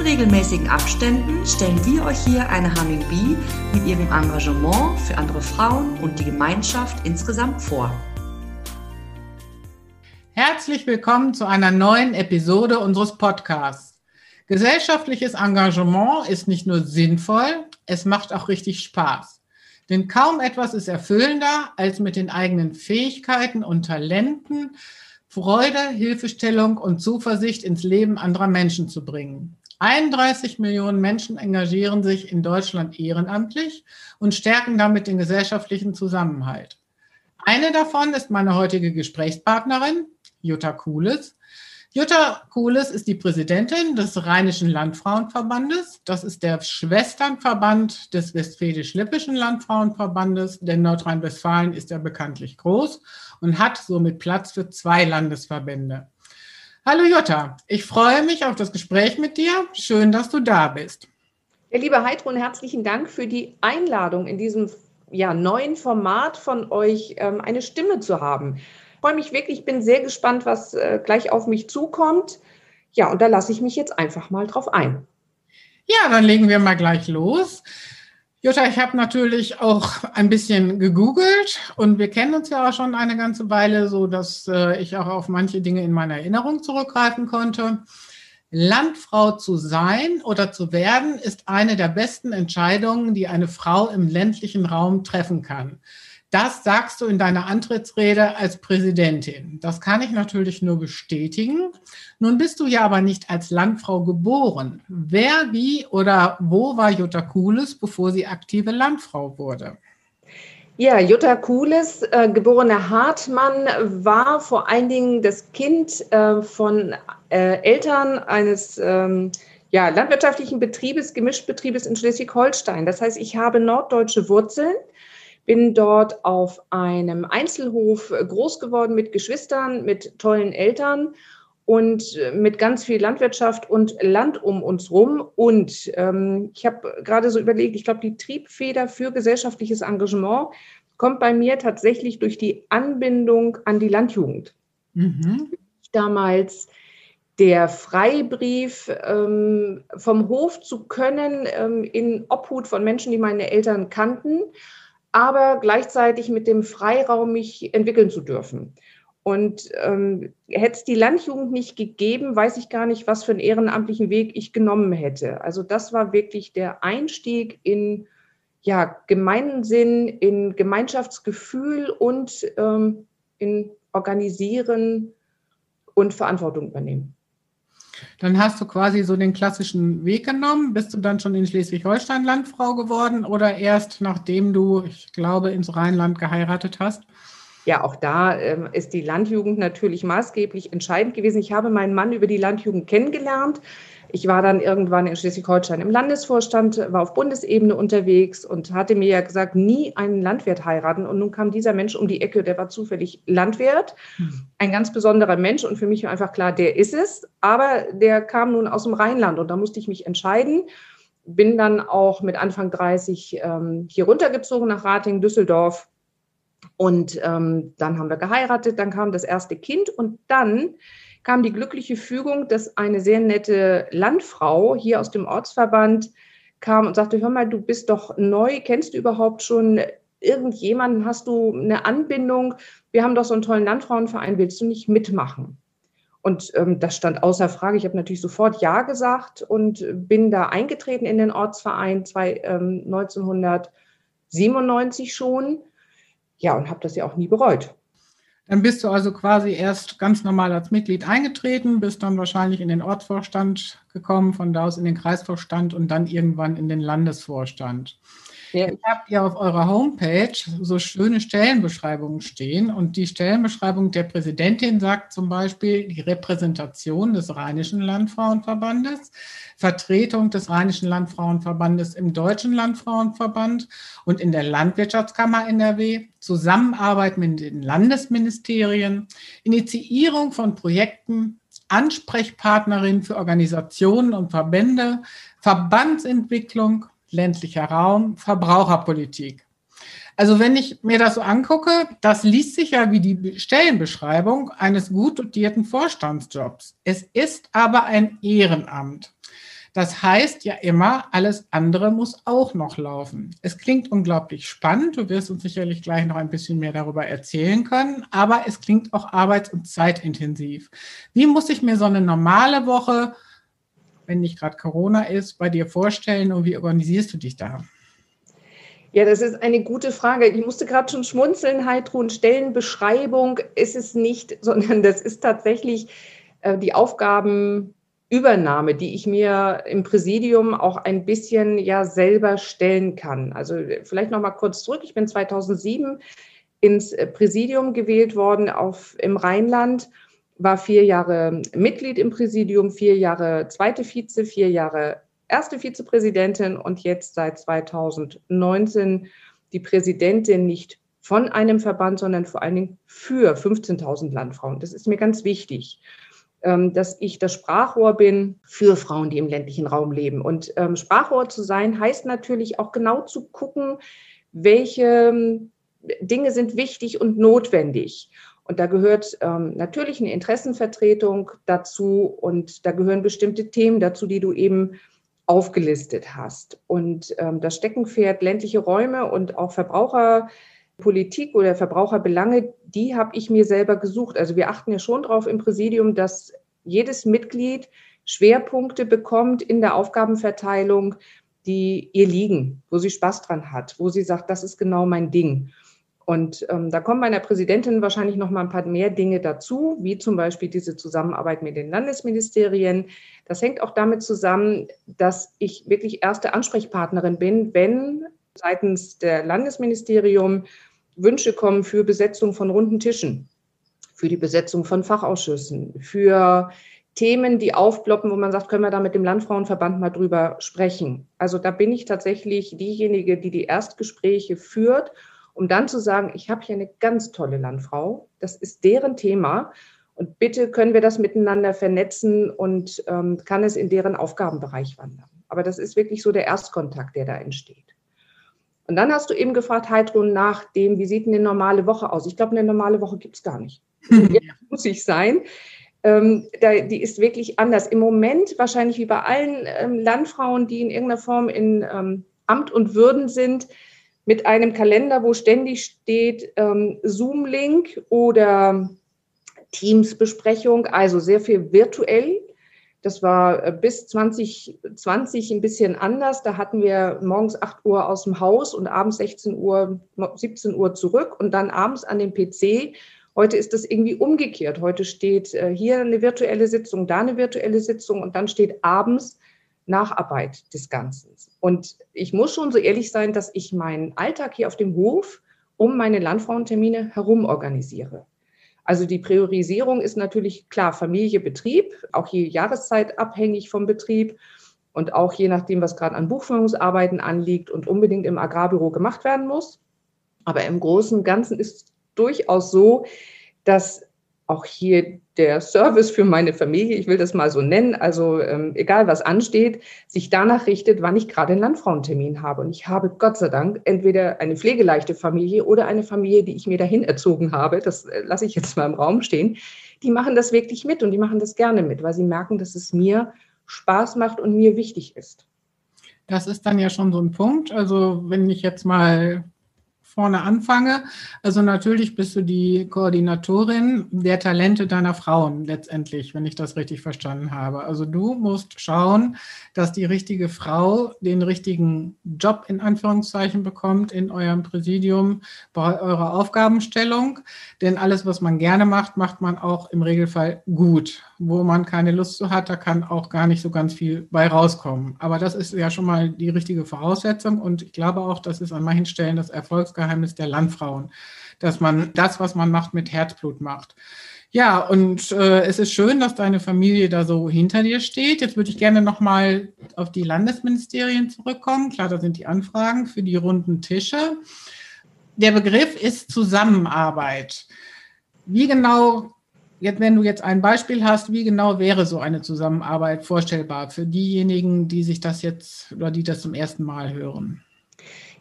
In regelmäßigen Abständen stellen wir euch hier eine Humming Bee mit ihrem Engagement für andere Frauen und die Gemeinschaft insgesamt vor. Herzlich willkommen zu einer neuen Episode unseres Podcasts. Gesellschaftliches Engagement ist nicht nur sinnvoll, es macht auch richtig Spaß. Denn kaum etwas ist erfüllender, als mit den eigenen Fähigkeiten und Talenten Freude, Hilfestellung und Zuversicht ins Leben anderer Menschen zu bringen. 31 Millionen Menschen engagieren sich in Deutschland ehrenamtlich und stärken damit den gesellschaftlichen Zusammenhalt. Eine davon ist meine heutige Gesprächspartnerin, Jutta Kuhles. Jutta Kuhles ist die Präsidentin des Rheinischen Landfrauenverbandes. Das ist der Schwesternverband des Westfälisch-Lippischen Landfrauenverbandes, denn Nordrhein-Westfalen ist ja bekanntlich groß und hat somit Platz für zwei Landesverbände. Hallo Jutta, ich freue mich auf das Gespräch mit dir. Schön, dass du da bist. Ja, liebe Heidrun, herzlichen Dank für die Einladung in diesem ja, neuen Format von euch, ähm, eine Stimme zu haben. Ich freue mich wirklich, bin sehr gespannt, was äh, gleich auf mich zukommt. Ja, und da lasse ich mich jetzt einfach mal drauf ein. Ja, dann legen wir mal gleich los. Jutta, ich habe natürlich auch ein bisschen gegoogelt und wir kennen uns ja auch schon eine ganze Weile, so dass äh, ich auch auf manche Dinge in meiner Erinnerung zurückgreifen konnte. Landfrau zu sein oder zu werden ist eine der besten Entscheidungen, die eine Frau im ländlichen Raum treffen kann. Das sagst du in deiner Antrittsrede als Präsidentin. Das kann ich natürlich nur bestätigen. Nun bist du ja aber nicht als Landfrau geboren. Wer, wie oder wo war Jutta Kuhles, bevor sie aktive Landfrau wurde? Ja, Jutta Kuhles, äh, geborene Hartmann, war vor allen Dingen das Kind äh, von äh, Eltern eines ähm, ja, landwirtschaftlichen Betriebes, Gemischbetriebes in Schleswig-Holstein. Das heißt, ich habe norddeutsche Wurzeln bin dort auf einem Einzelhof groß geworden mit Geschwistern, mit tollen Eltern und mit ganz viel Landwirtschaft und Land um uns rum. Und ähm, ich habe gerade so überlegt, ich glaube, die Triebfeder für gesellschaftliches Engagement kommt bei mir tatsächlich durch die Anbindung an die Landjugend. Mhm. Damals der Freibrief ähm, vom Hof zu können ähm, in Obhut von Menschen, die meine Eltern kannten aber gleichzeitig mit dem Freiraum, mich entwickeln zu dürfen. Und ähm, hätte es die Landjugend nicht gegeben, weiß ich gar nicht, was für einen ehrenamtlichen Weg ich genommen hätte. Also das war wirklich der Einstieg in ja, Gemeinsinn, in Gemeinschaftsgefühl und ähm, in Organisieren und Verantwortung übernehmen. Dann hast du quasi so den klassischen Weg genommen. Bist du dann schon in Schleswig-Holstein Landfrau geworden oder erst nachdem du, ich glaube, ins Rheinland geheiratet hast? Ja, auch da ähm, ist die Landjugend natürlich maßgeblich entscheidend gewesen. Ich habe meinen Mann über die Landjugend kennengelernt. Ich war dann irgendwann in Schleswig-Holstein im Landesvorstand, war auf Bundesebene unterwegs und hatte mir ja gesagt, nie einen Landwirt heiraten. Und nun kam dieser Mensch um die Ecke, der war zufällig Landwirt, hm. ein ganz besonderer Mensch. Und für mich war einfach klar, der ist es. Aber der kam nun aus dem Rheinland und da musste ich mich entscheiden. Bin dann auch mit Anfang 30 ähm, hier runtergezogen nach Rating, Düsseldorf. Und ähm, dann haben wir geheiratet, dann kam das erste Kind und dann kam die glückliche Fügung, dass eine sehr nette Landfrau hier aus dem Ortsverband kam und sagte, hör mal, du bist doch neu, kennst du überhaupt schon irgendjemanden, hast du eine Anbindung? Wir haben doch so einen tollen Landfrauenverein, willst du nicht mitmachen? Und ähm, das stand außer Frage. Ich habe natürlich sofort Ja gesagt und bin da eingetreten in den Ortsverein zwei, ähm, 1997 schon. Ja, und habe das ja auch nie bereut. Dann bist du also quasi erst ganz normal als Mitglied eingetreten, bist dann wahrscheinlich in den Ortsvorstand gekommen, von da aus in den Kreisvorstand und dann irgendwann in den Landesvorstand. Ja. Jetzt habt ihr auf eurer Homepage so schöne Stellenbeschreibungen stehen und die Stellenbeschreibung der Präsidentin sagt zum Beispiel die Repräsentation des Rheinischen Landfrauenverbandes, Vertretung des Rheinischen Landfrauenverbandes im Deutschen Landfrauenverband und in der Landwirtschaftskammer NRW, Zusammenarbeit mit den Landesministerien, Initiierung von Projekten, Ansprechpartnerin für Organisationen und Verbände, Verbandsentwicklung, ländlicher Raum, Verbraucherpolitik. Also wenn ich mir das so angucke, das liest sich ja wie die Stellenbeschreibung eines gut dotierten Vorstandsjobs. Es ist aber ein Ehrenamt. Das heißt ja immer, alles andere muss auch noch laufen. Es klingt unglaublich spannend. Du wirst uns sicherlich gleich noch ein bisschen mehr darüber erzählen können, aber es klingt auch arbeits- und zeitintensiv. Wie muss ich mir so eine normale Woche wenn nicht gerade Corona ist, bei dir vorstellen und wie organisierst du dich da? Ja, das ist eine gute Frage. Ich musste gerade schon schmunzeln, Heidrun. Stellenbeschreibung ist es nicht, sondern das ist tatsächlich äh, die Aufgabenübernahme, die ich mir im Präsidium auch ein bisschen ja selber stellen kann. Also vielleicht noch mal kurz zurück. Ich bin 2007 ins Präsidium gewählt worden auf, im Rheinland war vier Jahre Mitglied im Präsidium, vier Jahre zweite Vize, vier Jahre erste Vizepräsidentin und jetzt seit 2019 die Präsidentin nicht von einem Verband, sondern vor allen Dingen für 15.000 Landfrauen. Das ist mir ganz wichtig, ähm, dass ich das Sprachrohr bin für Frauen, die im ländlichen Raum leben. Und ähm, Sprachrohr zu sein heißt natürlich auch genau zu gucken, welche ähm, Dinge sind wichtig und notwendig. Und da gehört ähm, natürlich eine Interessenvertretung dazu und da gehören bestimmte Themen dazu, die du eben aufgelistet hast. Und ähm, das Steckenpferd ländliche Räume und auch Verbraucherpolitik oder Verbraucherbelange, die habe ich mir selber gesucht. Also wir achten ja schon darauf im Präsidium, dass jedes Mitglied Schwerpunkte bekommt in der Aufgabenverteilung, die ihr liegen, wo sie Spaß dran hat, wo sie sagt, das ist genau mein Ding. Und ähm, da kommen bei der Präsidentin wahrscheinlich noch mal ein paar mehr Dinge dazu, wie zum Beispiel diese Zusammenarbeit mit den Landesministerien. Das hängt auch damit zusammen, dass ich wirklich erste Ansprechpartnerin bin, wenn seitens der Landesministerium Wünsche kommen für Besetzung von runden Tischen, für die Besetzung von Fachausschüssen, für Themen, die aufploppen, wo man sagt, können wir da mit dem Landfrauenverband mal drüber sprechen. Also da bin ich tatsächlich diejenige, die die Erstgespräche führt um dann zu sagen, ich habe hier eine ganz tolle Landfrau, das ist deren Thema und bitte können wir das miteinander vernetzen und ähm, kann es in deren Aufgabenbereich wandern. Aber das ist wirklich so der Erstkontakt, der da entsteht. Und dann hast du eben gefragt, Heidrun, nach dem, wie sieht eine normale Woche aus? Ich glaube, eine normale Woche gibt es gar nicht. muss ich sein. Ähm, da, die ist wirklich anders. Im Moment wahrscheinlich wie bei allen ähm, Landfrauen, die in irgendeiner Form in ähm, Amt und Würden sind, mit einem Kalender, wo ständig steht ähm, Zoom-Link oder Teams-Besprechung, also sehr viel virtuell. Das war äh, bis 2020 ein bisschen anders. Da hatten wir morgens 8 Uhr aus dem Haus und abends 16 Uhr, 17 Uhr zurück und dann abends an den PC. Heute ist das irgendwie umgekehrt. Heute steht äh, hier eine virtuelle Sitzung, da eine virtuelle Sitzung und dann steht abends Nacharbeit des Ganzen. Und ich muss schon so ehrlich sein, dass ich meinen Alltag hier auf dem Hof um meine Landfrauentermine herum organisiere. Also die Priorisierung ist natürlich klar Familie, Betrieb, auch je Jahreszeit abhängig vom Betrieb und auch je nachdem, was gerade an Buchführungsarbeiten anliegt und unbedingt im Agrarbüro gemacht werden muss. Aber im Großen und Ganzen ist durchaus so, dass auch hier der Service für meine Familie, ich will das mal so nennen, also ähm, egal was ansteht, sich danach richtet, wann ich gerade einen Landfrauentermin habe. Und ich habe Gott sei Dank entweder eine pflegeleichte Familie oder eine Familie, die ich mir dahin erzogen habe, das äh, lasse ich jetzt mal im Raum stehen, die machen das wirklich mit und die machen das gerne mit, weil sie merken, dass es mir Spaß macht und mir wichtig ist. Das ist dann ja schon so ein Punkt. Also wenn ich jetzt mal vorne anfange. Also natürlich bist du die Koordinatorin der Talente deiner Frauen letztendlich, wenn ich das richtig verstanden habe. Also du musst schauen, dass die richtige Frau den richtigen Job in Anführungszeichen bekommt in eurem Präsidium bei eurer Aufgabenstellung. Denn alles, was man gerne macht, macht man auch im Regelfall gut. Wo man keine Lust zu hat, da kann auch gar nicht so ganz viel bei rauskommen. Aber das ist ja schon mal die richtige Voraussetzung und ich glaube auch, das ist an manchen Stellen das Erfolgsgeheimnis der Landfrauen, dass man das, was man macht, mit Herzblut macht. Ja, und äh, es ist schön, dass deine Familie da so hinter dir steht. Jetzt würde ich gerne nochmal auf die Landesministerien zurückkommen. Klar, da sind die Anfragen für die runden Tische. Der Begriff ist Zusammenarbeit. Wie genau Jetzt, wenn du jetzt ein Beispiel hast, wie genau wäre so eine Zusammenarbeit vorstellbar für diejenigen, die sich das jetzt oder die das zum ersten Mal hören?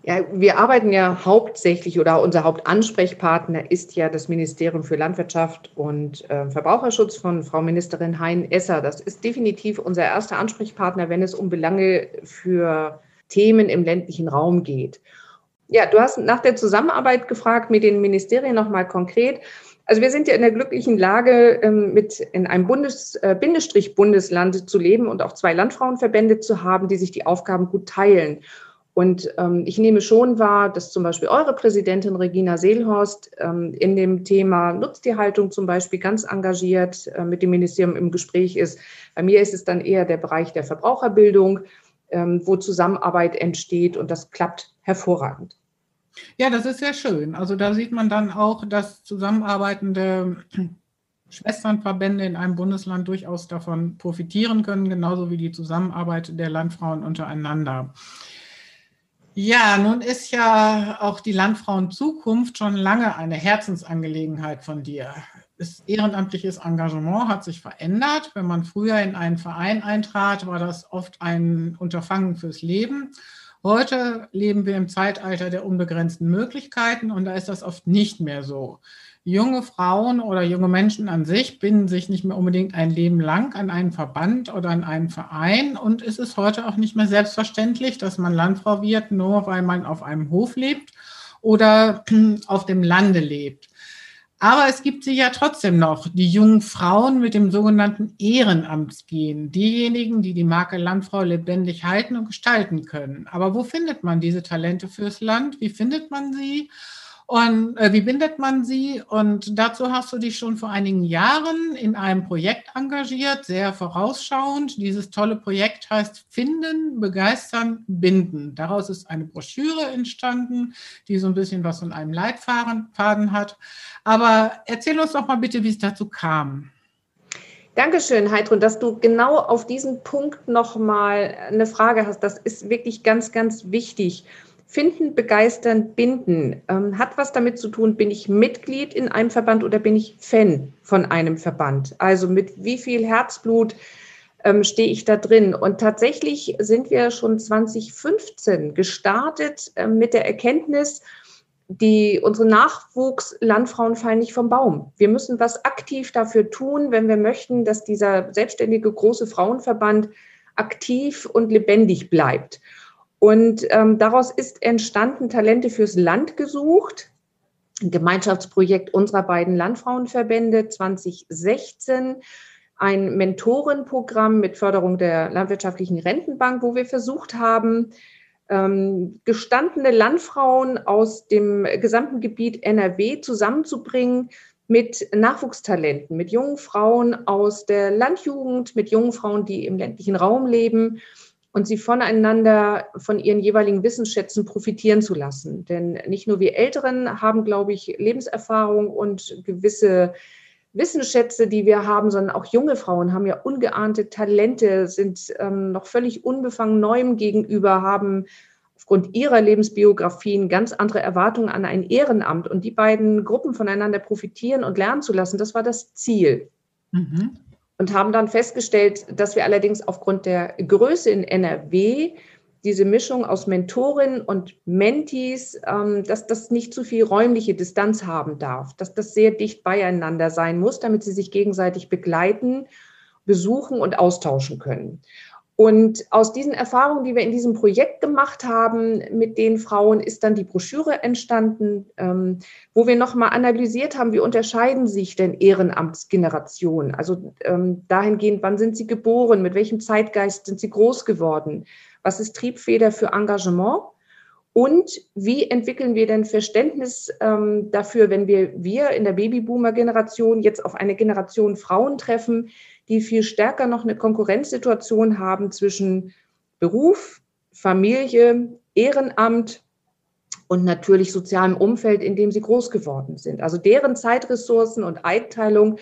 Ja, wir arbeiten ja hauptsächlich oder unser Hauptansprechpartner ist ja das Ministerium für Landwirtschaft und äh, Verbraucherschutz von Frau Ministerin Hein-Esser. Das ist definitiv unser erster Ansprechpartner, wenn es um Belange für Themen im ländlichen Raum geht. Ja, du hast nach der Zusammenarbeit gefragt mit den Ministerien nochmal konkret. Also wir sind ja in der glücklichen Lage, ähm, mit in einem Bundes, äh, Bindestrich Bundesland zu leben und auch zwei Landfrauenverbände zu haben, die sich die Aufgaben gut teilen. Und ähm, ich nehme schon wahr, dass zum Beispiel eure Präsidentin Regina Seelhorst ähm, in dem Thema Nutztierhaltung zum Beispiel ganz engagiert äh, mit dem Ministerium im Gespräch ist. Bei mir ist es dann eher der Bereich der Verbraucherbildung, ähm, wo Zusammenarbeit entsteht und das klappt hervorragend. Ja, das ist sehr schön. Also da sieht man dann auch, dass zusammenarbeitende Schwesternverbände in einem Bundesland durchaus davon profitieren können, genauso wie die Zusammenarbeit der Landfrauen untereinander. Ja, nun ist ja auch die Landfrauen-Zukunft schon lange eine Herzensangelegenheit von dir. Das ehrenamtliches Engagement hat sich verändert. Wenn man früher in einen Verein eintrat, war das oft ein Unterfangen fürs Leben. Heute leben wir im Zeitalter der unbegrenzten Möglichkeiten und da ist das oft nicht mehr so. Junge Frauen oder junge Menschen an sich binden sich nicht mehr unbedingt ein Leben lang an einen Verband oder an einen Verein und es ist heute auch nicht mehr selbstverständlich, dass man Landfrau wird, nur weil man auf einem Hof lebt oder auf dem Lande lebt. Aber es gibt sie ja trotzdem noch, die jungen Frauen mit dem sogenannten Ehrenamtsgehen, diejenigen, die die Marke Landfrau lebendig halten und gestalten können. Aber wo findet man diese Talente fürs Land? Wie findet man sie? Und äh, wie bindet man sie? Und dazu hast du dich schon vor einigen Jahren in einem Projekt engagiert, sehr vorausschauend. Dieses tolle Projekt heißt Finden, Begeistern, Binden. Daraus ist eine Broschüre entstanden, die so ein bisschen was von einem Leitfaden hat. Aber erzähl uns doch mal bitte, wie es dazu kam. Dankeschön, Heidrun, dass du genau auf diesen Punkt nochmal eine Frage hast. Das ist wirklich ganz, ganz wichtig. Finden, begeistern, binden ähm, hat was damit zu tun, bin ich Mitglied in einem Verband oder bin ich Fan von einem Verband? Also mit wie viel Herzblut ähm, stehe ich da drin? Und tatsächlich sind wir schon 2015 gestartet äh, mit der Erkenntnis, die, unsere Nachwuchslandfrauen fallen nicht vom Baum. Wir müssen was aktiv dafür tun, wenn wir möchten, dass dieser selbstständige große Frauenverband aktiv und lebendig bleibt. Und ähm, daraus ist entstanden Talente fürs Land gesucht, ein Gemeinschaftsprojekt unserer beiden Landfrauenverbände 2016, ein Mentorenprogramm mit Förderung der landwirtschaftlichen Rentenbank, wo wir versucht haben, ähm, gestandene Landfrauen aus dem gesamten Gebiet NRW zusammenzubringen mit Nachwuchstalenten, mit jungen Frauen aus der Landjugend, mit jungen Frauen, die im ländlichen Raum leben und sie voneinander, von ihren jeweiligen Wissensschätzen profitieren zu lassen. Denn nicht nur wir Älteren haben, glaube ich, Lebenserfahrung und gewisse Wissensschätze, die wir haben, sondern auch junge Frauen haben ja ungeahnte Talente, sind ähm, noch völlig unbefangen Neuem gegenüber, haben aufgrund ihrer Lebensbiografien ganz andere Erwartungen an ein Ehrenamt. Und die beiden Gruppen voneinander profitieren und lernen zu lassen, das war das Ziel. Mhm und haben dann festgestellt, dass wir allerdings aufgrund der Größe in NRW diese Mischung aus Mentorinnen und Mentees, ähm, dass das nicht zu viel räumliche Distanz haben darf, dass das sehr dicht beieinander sein muss, damit sie sich gegenseitig begleiten, besuchen und austauschen können. Und aus diesen Erfahrungen, die wir in diesem Projekt gemacht haben mit den Frauen, ist dann die Broschüre entstanden, ähm, wo wir nochmal analysiert haben, wie unterscheiden sich denn Ehrenamtsgenerationen? Also ähm, dahingehend, wann sind sie geboren, mit welchem Zeitgeist sind sie groß geworden, was ist Triebfeder für Engagement? Und wie entwickeln wir denn Verständnis ähm, dafür, wenn wir, wir in der Babyboomer-Generation jetzt auf eine Generation Frauen treffen, die viel stärker noch eine Konkurrenzsituation haben zwischen Beruf, Familie, Ehrenamt und natürlich sozialem Umfeld, in dem sie groß geworden sind. Also deren Zeitressourcen und Einteilung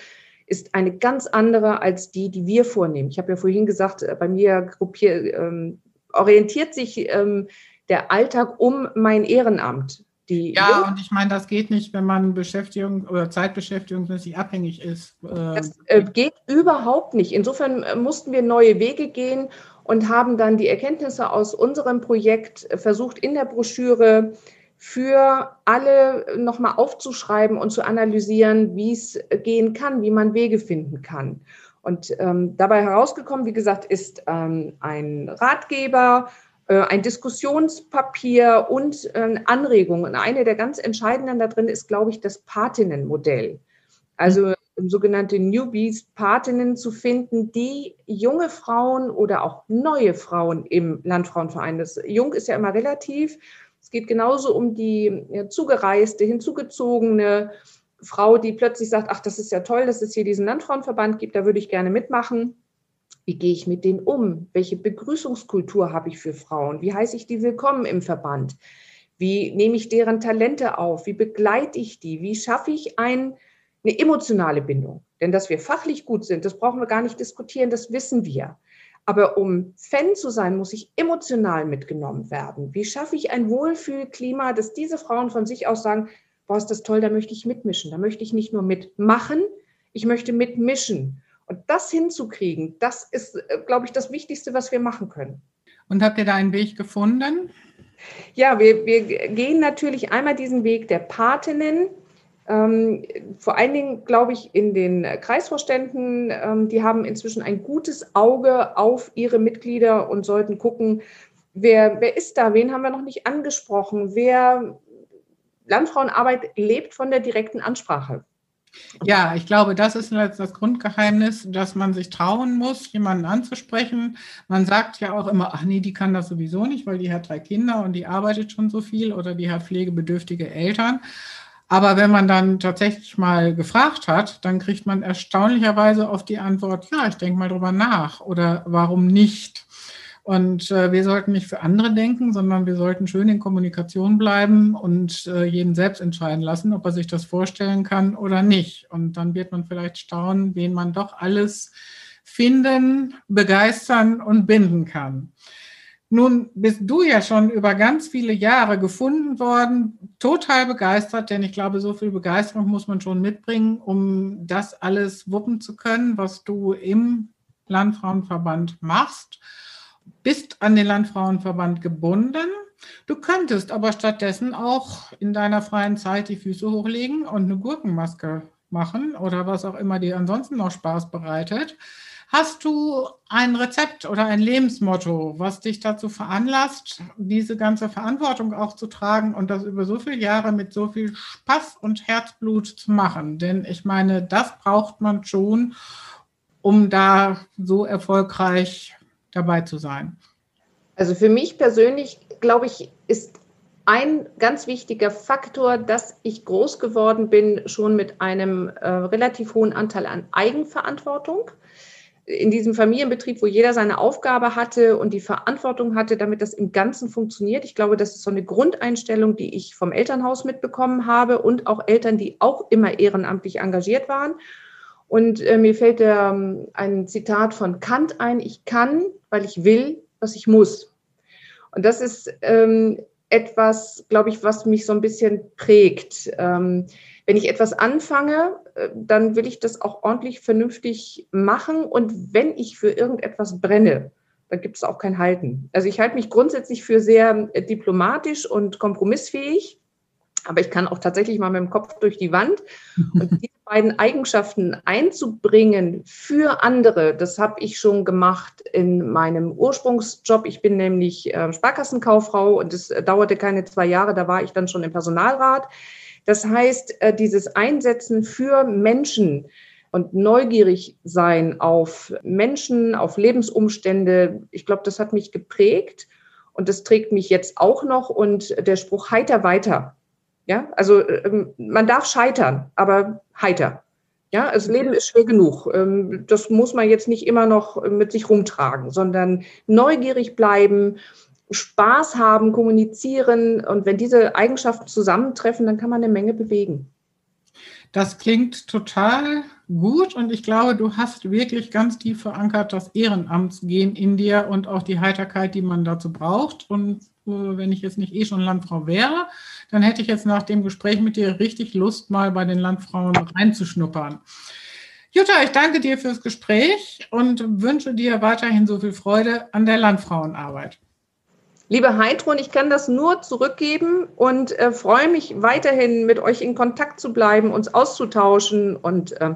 ist eine ganz andere als die, die wir vornehmen. Ich habe ja vorhin gesagt, äh, bei mir gruppier, ähm, orientiert sich ähm, der Alltag um mein Ehrenamt. Die ja, und ich meine, das geht nicht, wenn man Beschäftigung oder zeitbeschäftigungsmäßig abhängig ist. Das äh, geht überhaupt nicht. Insofern äh, mussten wir neue Wege gehen und haben dann die Erkenntnisse aus unserem Projekt äh, versucht, in der Broschüre für alle nochmal aufzuschreiben und zu analysieren, wie es gehen kann, wie man Wege finden kann. Und ähm, dabei herausgekommen, wie gesagt, ist ähm, ein Ratgeber, ein Diskussionspapier und äh, Anregungen. Eine der ganz entscheidenden da drin ist, glaube ich, das Patinnenmodell. Also mhm. sogenannte Newbies, Patinnen zu finden, die junge Frauen oder auch neue Frauen im Landfrauenverein, das Jung ist ja immer relativ, es geht genauso um die ja, zugereiste, hinzugezogene Frau, die plötzlich sagt, ach, das ist ja toll, dass es hier diesen Landfrauenverband gibt, da würde ich gerne mitmachen. Wie gehe ich mit denen um? Welche Begrüßungskultur habe ich für Frauen? Wie heiße ich die willkommen im Verband? Wie nehme ich deren Talente auf? Wie begleite ich die? Wie schaffe ich ein, eine emotionale Bindung? Denn dass wir fachlich gut sind, das brauchen wir gar nicht diskutieren, das wissen wir. Aber um Fan zu sein, muss ich emotional mitgenommen werden. Wie schaffe ich ein Wohlfühlklima, dass diese Frauen von sich aus sagen, boah, ist das toll, da möchte ich mitmischen. Da möchte ich nicht nur mitmachen, ich möchte mitmischen. Und das hinzukriegen, das ist, äh, glaube ich, das Wichtigste, was wir machen können. Und habt ihr da einen Weg gefunden? Ja, wir, wir gehen natürlich einmal diesen Weg der Patinnen. Ähm, vor allen Dingen, glaube ich, in den Kreisvorständen, ähm, die haben inzwischen ein gutes Auge auf ihre Mitglieder und sollten gucken, wer, wer ist da, wen haben wir noch nicht angesprochen, wer Landfrauenarbeit lebt von der direkten Ansprache. Ja, ich glaube, das ist das Grundgeheimnis, dass man sich trauen muss, jemanden anzusprechen. Man sagt ja auch immer, ach nee, die kann das sowieso nicht, weil die hat drei Kinder und die arbeitet schon so viel oder die hat pflegebedürftige Eltern. Aber wenn man dann tatsächlich mal gefragt hat, dann kriegt man erstaunlicherweise oft die Antwort, ja, ich denke mal drüber nach oder warum nicht. Und äh, wir sollten nicht für andere denken, sondern wir sollten schön in Kommunikation bleiben und äh, jeden selbst entscheiden lassen, ob er sich das vorstellen kann oder nicht. Und dann wird man vielleicht staunen, wen man doch alles finden, begeistern und binden kann. Nun bist du ja schon über ganz viele Jahre gefunden worden, total begeistert, denn ich glaube, so viel Begeisterung muss man schon mitbringen, um das alles wuppen zu können, was du im Landfrauenverband machst bist an den Landfrauenverband gebunden. Du könntest aber stattdessen auch in deiner freien Zeit die Füße hochlegen und eine Gurkenmaske machen oder was auch immer dir ansonsten noch Spaß bereitet. Hast du ein Rezept oder ein Lebensmotto, was dich dazu veranlasst, diese ganze Verantwortung auch zu tragen und das über so viele Jahre mit so viel Spaß und Herzblut zu machen? Denn ich meine, das braucht man schon, um da so erfolgreich dabei zu sein? Also für mich persönlich, glaube ich, ist ein ganz wichtiger Faktor, dass ich groß geworden bin, schon mit einem äh, relativ hohen Anteil an Eigenverantwortung. In diesem Familienbetrieb, wo jeder seine Aufgabe hatte und die Verantwortung hatte, damit das im Ganzen funktioniert. Ich glaube, das ist so eine Grundeinstellung, die ich vom Elternhaus mitbekommen habe und auch Eltern, die auch immer ehrenamtlich engagiert waren. Und äh, mir fällt ähm, ein Zitat von Kant ein, ich kann, weil ich will, was ich muss. Und das ist ähm, etwas, glaube ich, was mich so ein bisschen prägt. Ähm, wenn ich etwas anfange, äh, dann will ich das auch ordentlich vernünftig machen. Und wenn ich für irgendetwas brenne, dann gibt es auch kein Halten. Also ich halte mich grundsätzlich für sehr äh, diplomatisch und kompromissfähig. Aber ich kann auch tatsächlich mal mit dem Kopf durch die Wand. Und diese beiden Eigenschaften einzubringen für andere, das habe ich schon gemacht in meinem Ursprungsjob. Ich bin nämlich äh, Sparkassenkauffrau und es dauerte keine zwei Jahre, da war ich dann schon im Personalrat. Das heißt, äh, dieses Einsetzen für Menschen, und neugierig sein auf Menschen, auf Lebensumstände, ich glaube, das hat mich geprägt und das trägt mich jetzt auch noch und der Spruch heiter weiter ja, also ähm, man darf scheitern, aber heiter. Ja, das Leben ist schwer genug. Ähm, das muss man jetzt nicht immer noch mit sich rumtragen, sondern neugierig bleiben, Spaß haben, kommunizieren. Und wenn diese Eigenschaften zusammentreffen, dann kann man eine Menge bewegen. Das klingt total gut und ich glaube, du hast wirklich ganz tief verankert das Ehrenamtsgehen in dir und auch die Heiterkeit, die man dazu braucht. Und äh, wenn ich jetzt nicht eh schon Landfrau wäre, dann hätte ich jetzt nach dem Gespräch mit dir richtig Lust, mal bei den Landfrauen reinzuschnuppern. Jutta, ich danke dir fürs Gespräch und wünsche dir weiterhin so viel Freude an der Landfrauenarbeit. Liebe Heidrun, ich kann das nur zurückgeben und äh, freue mich weiterhin mit euch in Kontakt zu bleiben, uns auszutauschen und äh,